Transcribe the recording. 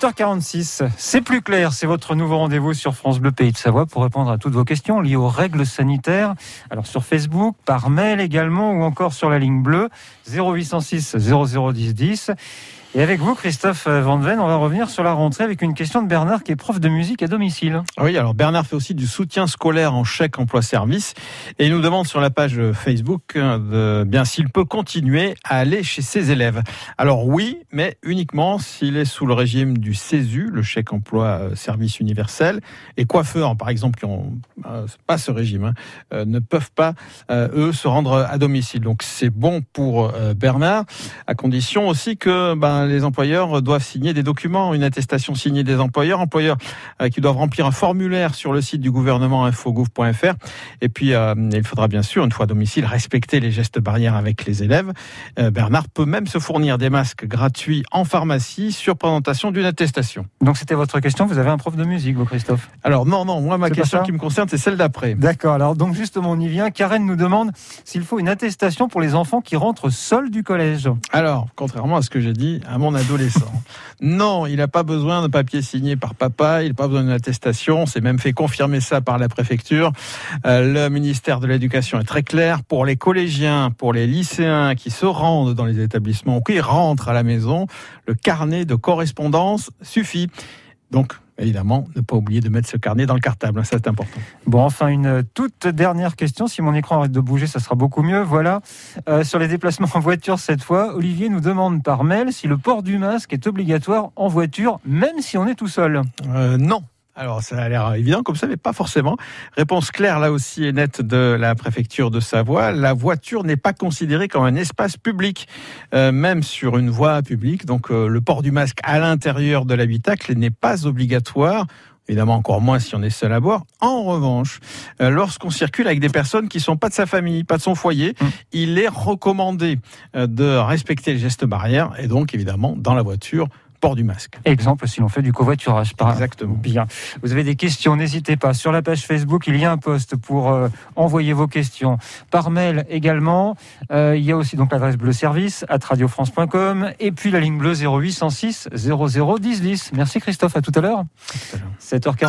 8h46, c'est plus clair, c'est votre nouveau rendez-vous sur France Bleu Pays de Savoie pour répondre à toutes vos questions liées aux règles sanitaires. Alors sur Facebook, par mail également ou encore sur la ligne bleue 0806 0010 10. Et avec vous, Christophe Van Ven, on va revenir sur la rentrée avec une question de Bernard qui est prof de musique à domicile. Oui, alors Bernard fait aussi du soutien scolaire en chèque emploi-service et il nous demande sur la page Facebook de, bien s'il peut continuer à aller chez ses élèves. Alors oui, mais uniquement s'il est sous le régime du CESU, le chèque emploi service universel, et coiffeurs, par exemple, qui n'ont euh, pas ce régime, hein, euh, ne peuvent pas, euh, eux, se rendre à domicile. Donc c'est bon pour Bernard, à condition aussi que... Ben, les employeurs doivent signer des documents, une attestation signée des employeurs, employeurs euh, qui doivent remplir un formulaire sur le site du gouvernement infogouv.fr. Et puis, euh, il faudra bien sûr, une fois à domicile, respecter les gestes barrières avec les élèves. Euh, Bernard peut même se fournir des masques gratuits en pharmacie sur présentation d'une attestation. Donc, c'était votre question. Vous avez un prof de musique, vous, Christophe? Alors, non, non. Moi, ma question qui me concerne, c'est celle d'après. D'accord. Alors, donc, justement, on y vient. Karen nous demande s'il faut une attestation pour les enfants qui rentrent seuls du collège. Alors, contrairement à ce que j'ai dit, à mon adolescent. non, il n'a pas besoin de papier signé par papa, il n'a pas besoin d'une attestation, c'est même fait confirmer ça par la préfecture. Euh, le ministère de l'Éducation est très clair pour les collégiens, pour les lycéens qui se rendent dans les établissements ou qui rentrent à la maison, le carnet de correspondance suffit. Donc, évidemment, ne pas oublier de mettre ce carnet dans le cartable, ça c'est important. Bon, enfin, une toute dernière question. Si mon écran arrête de bouger, ça sera beaucoup mieux. Voilà. Euh, sur les déplacements en voiture cette fois, Olivier nous demande par mail si le port du masque est obligatoire en voiture, même si on est tout seul. Euh, non. Alors ça a l'air évident comme ça, mais pas forcément. Réponse claire là aussi et nette de la préfecture de Savoie. La voiture n'est pas considérée comme un espace public, euh, même sur une voie publique. Donc euh, le port du masque à l'intérieur de l'habitacle n'est pas obligatoire. Évidemment, encore moins si on est seul à bord. En revanche, euh, lorsqu'on circule avec des personnes qui sont pas de sa famille, pas de son foyer, mmh. il est recommandé de respecter les gestes barrières et donc évidemment dans la voiture port du masque. Exemple si l'on fait du covoiturage. Par... Exactement. Bien. Vous avez des questions, n'hésitez pas. Sur la page Facebook, il y a un post pour euh, envoyer vos questions. Par mail également. Euh, il y a aussi donc l'adresse bleu service at radiofrance.com et puis la ligne bleue 0806 00 10 10. Merci Christophe, à tout à l'heure. 7h40.